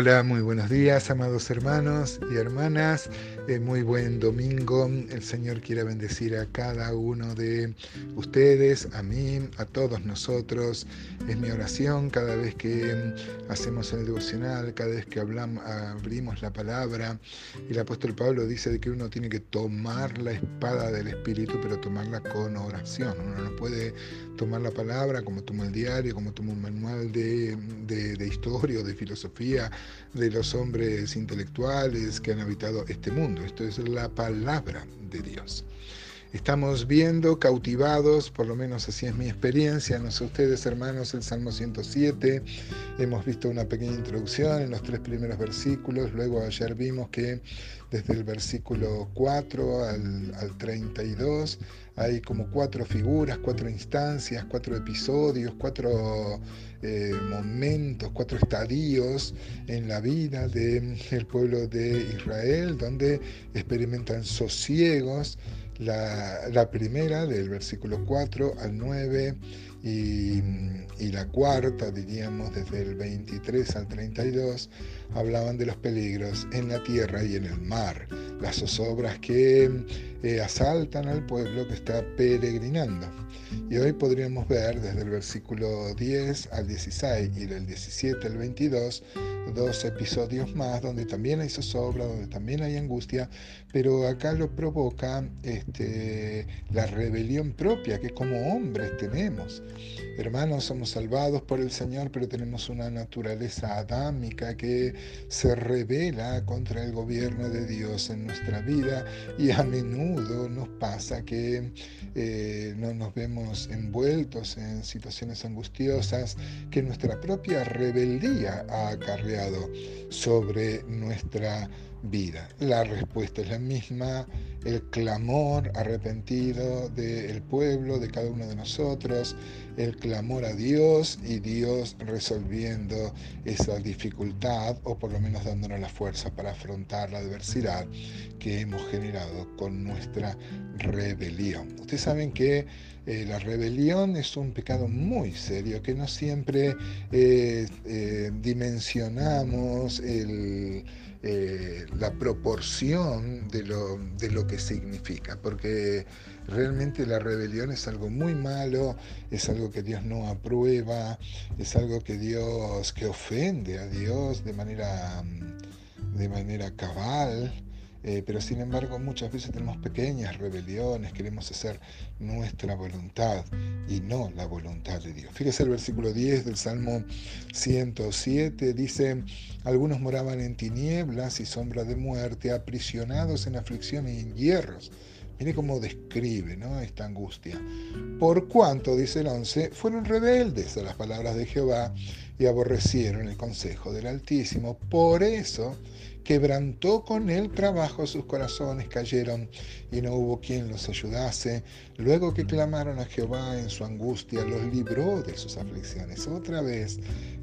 Hola, muy buenos días, amados hermanos y hermanas. Eh, muy buen domingo. El Señor quiera bendecir a cada uno de ustedes, a mí, a todos nosotros. Es mi oración cada vez que mm, hacemos el devocional, cada vez que abrimos la palabra. El apóstol Pablo dice de que uno tiene que tomar la espada del Espíritu, pero tomarla con oración. Uno no puede tomar la palabra como toma el diario, como toma un manual de, de, de historia o de filosofía de los hombres intelectuales que han habitado este mundo. Esto es la palabra de Dios. Estamos viendo cautivados, por lo menos así es mi experiencia, no sé ustedes hermanos, el Salmo 107, hemos visto una pequeña introducción en los tres primeros versículos, luego ayer vimos que desde el versículo 4 al, al 32 hay como cuatro figuras, cuatro instancias, cuatro episodios, cuatro eh, momentos, cuatro estadios en la vida del pueblo de Israel, donde experimentan sosiegos. La, la primera, del versículo 4 al 9, y, la cuarta, diríamos, desde el 23 al 32, hablaban de los peligros en la tierra y en el mar, las zozobras que eh, asaltan al pueblo que está peregrinando. Y hoy podríamos ver desde el versículo 10 al 16 y del 17 al 22 dos episodios más donde también hay zozobra, donde también hay angustia, pero acá lo provoca este, la rebelión propia que como hombres tenemos. Hermanos, somos salvados por el Señor, pero tenemos una naturaleza adámica que se revela contra el gobierno de Dios en nuestra vida y a menudo nos pasa que eh, no nos vemos envueltos en situaciones angustiosas que nuestra propia rebeldía ha acarreado sobre nuestra vida. La respuesta es la misma, el clamor arrepentido del pueblo, de cada uno de nosotros, el clamor a Dios y Dios resolviendo esa dificultad o por lo menos dándonos la fuerza para afrontar la adversidad que hemos generado con nuestra rebelión. Ustedes saben que eh, la rebelión es un pecado muy serio que no siempre eh, eh, dimensionamos el la proporción de lo, de lo significa, porque realmente la rebelión es algo muy malo, es algo que Dios no aprueba, es algo que Dios, que ofende a Dios de manera, de manera cabal. Eh, pero sin embargo muchas veces tenemos pequeñas rebeliones, queremos hacer nuestra voluntad y no la voluntad de Dios. Fíjese el versículo 10 del Salmo 107, dice, algunos moraban en tinieblas y sombra de muerte, aprisionados en aflicción y en hierros. Mire cómo describe esta angustia. Por cuanto, dice el 11, fueron rebeldes a las palabras de Jehová y aborrecieron el consejo del Altísimo. Por eso quebrantó con el trabajo sus corazones, cayeron y no hubo quien los ayudase. Luego que clamaron a Jehová en su angustia, los libró de sus aflicciones. Otra vez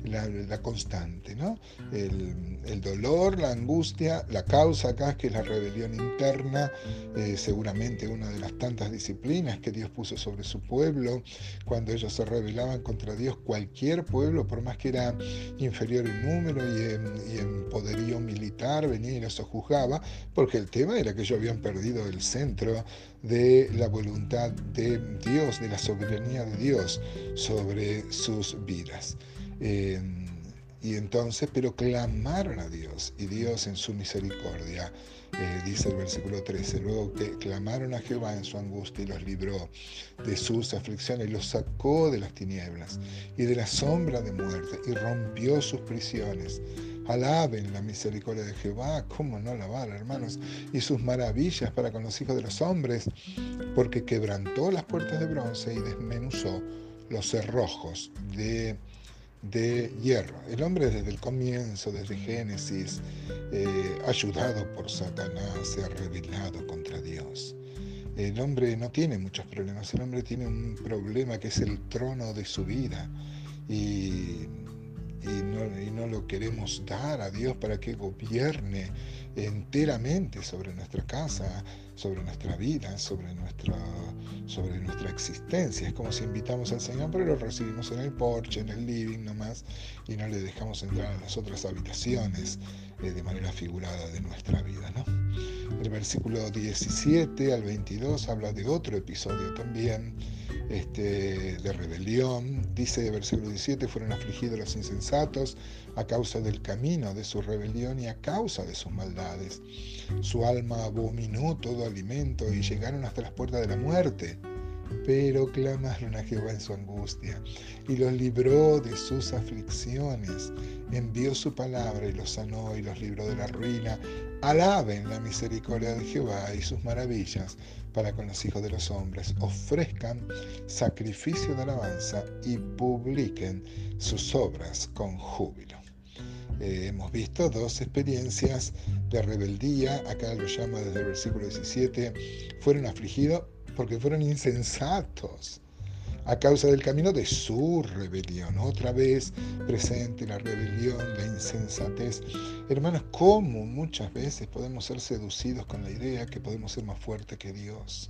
la, constante, ¿no? El, dolor, la angustia, la causa acá que es la rebelión interna, eh, seguramente una de las tantas disciplinas que Dios puso sobre su pueblo, cuando ellos se rebelaban contra Dios, cualquier pueblo, por más que era inferior en número y en, poderío militar, venía y los sojuzgaba, porque el tema era que ellos habían perdido el centro de la voluntad de Dios, de la soberanía de Dios sobre sus vidas. Eh, y entonces, pero clamaron a Dios y Dios en su misericordia, eh, dice el versículo 13, luego que clamaron a Jehová en su angustia y los libró de sus aflicciones, los sacó de las tinieblas y de la sombra de muerte y rompió sus prisiones. Alaben la misericordia de Jehová, ¿cómo no alabar, hermanos? Y sus maravillas para con los hijos de los hombres, porque quebrantó las puertas de bronce y desmenuzó los cerrojos de de hierro. El hombre desde el comienzo, desde Génesis, eh, ayudado por Satanás, se ha rebelado contra Dios. El hombre no tiene muchos problemas, el hombre tiene un problema que es el trono de su vida y, no, y no lo queremos dar a Dios para que gobierne enteramente sobre nuestra casa, sobre nuestra vida, sobre, nuestro, sobre nuestra existencia. Es como si invitamos al Señor, pero lo recibimos en el porche, en el living nomás, y no le dejamos entrar a las otras habitaciones eh, de manera figurada de nuestra vida. ¿no? El versículo 17 al 22 habla de otro episodio también este, de rebelión. Dice versículo 17, fueron afligidos los insensatos a causa del camino de su rebelión y a causa de sus maldades. Su alma abominó todo alimento y llegaron hasta las puertas de la muerte. Pero clamaron a Jehová en su angustia y los libró de sus aflicciones. Envió su palabra y los sanó y los libró de la ruina. Alaben la misericordia de Jehová y sus maravillas para con los hijos de los hombres. Ofrezcan sacrificio de alabanza y publiquen sus obras con júbilo. Eh, hemos visto dos experiencias de rebeldía, acá lo llama desde el versículo 17, fueron afligidos porque fueron insensatos a causa del camino de su rebelión. Otra vez presente la rebelión, la insensatez. Hermanos, ¿cómo muchas veces podemos ser seducidos con la idea que podemos ser más fuertes que Dios?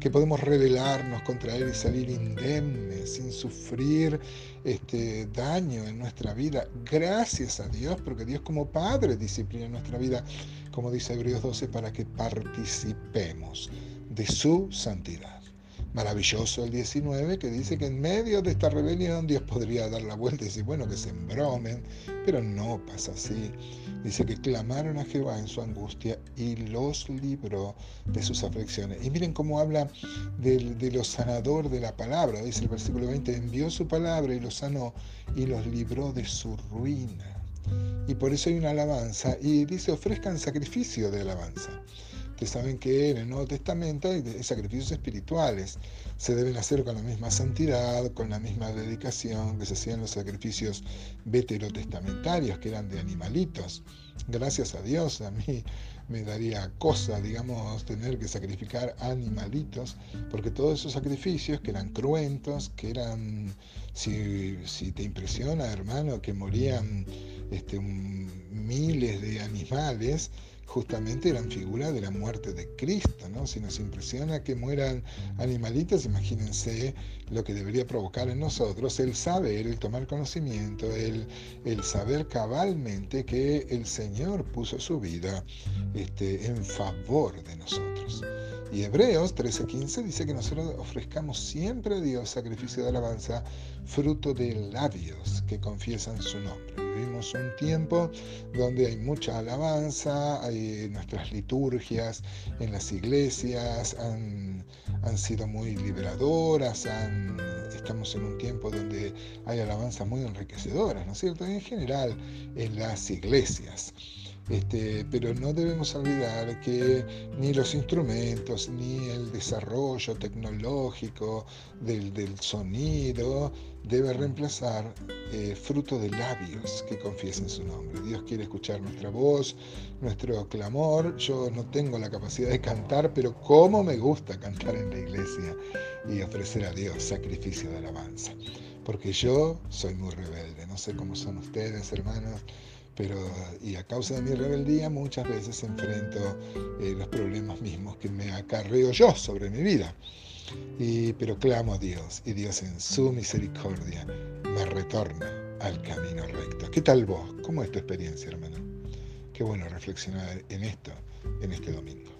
Que podemos rebelarnos contra Él y salir indemnes, sin sufrir este, daño en nuestra vida. Gracias a Dios, porque Dios como Padre disciplina nuestra vida, como dice Hebreos 12, para que participemos de su santidad. Maravilloso el 19 que dice que en medio de esta rebelión Dios podría dar la vuelta y decir, bueno, que se embromen, pero no pasa así. Dice que clamaron a Jehová en su angustia y los libró de sus aflicciones. Y miren cómo habla de, de lo sanador de la palabra. Dice el versículo 20, envió su palabra y los sanó y los libró de su ruina. Y por eso hay una alabanza y dice, ofrezcan sacrificio de alabanza. Ustedes saben que en el Nuevo Testamento hay sacrificios espirituales. Se deben hacer con la misma santidad, con la misma dedicación que se hacían los sacrificios veterotestamentarios, que eran de animalitos. Gracias a Dios, a mí me daría cosa, digamos, tener que sacrificar animalitos, porque todos esos sacrificios que eran cruentos, que eran, si, te impresiona, hermano, que morían este, miles de animales, justamente eran figuras de la muerte de Cristo, ¿no? Si nos impresiona que mueran animalitos, imagínense lo que debería provocar en nosotros el saber, el tomar conocimiento, el, el saber cabalmente que el Señor puso su vida este, en favor de nosotros. Y Hebreos 13:15 dice que nosotros ofrezcamos siempre a Dios sacrificio de alabanza, fruto de labios que confiesan su nombre. Vivimos un tiempo donde hay mucha alabanza, hay nuestras liturgias en las iglesias han sido muy liberadoras, estamos en un tiempo donde hay alabanzas muy enriquecedoras, ¿no es cierto? En general en las iglesias. Este, pero no debemos olvidar que ni los instrumentos, ni el desarrollo tecnológico del, sonido debe reemplazar eh, fruto de labios que confiesen su nombre. Dios quiere escuchar nuestra voz, nuestro clamor. Yo no tengo la capacidad de cantar, pero cómo me gusta cantar en la iglesia y ofrecer a Dios sacrificio de alabanza. Porque yo soy muy rebelde, no sé cómo son ustedes, hermanos pero y a causa de mi rebeldía muchas veces enfrento eh, los problemas mismos que me acarreo yo sobre mi vida. Y, pero clamo a Dios y Dios en su misericordia me retorna al camino recto. ¿Qué tal vos? ¿Cómo es tu experiencia, hermano? Qué bueno reflexionar en esto en este domingo.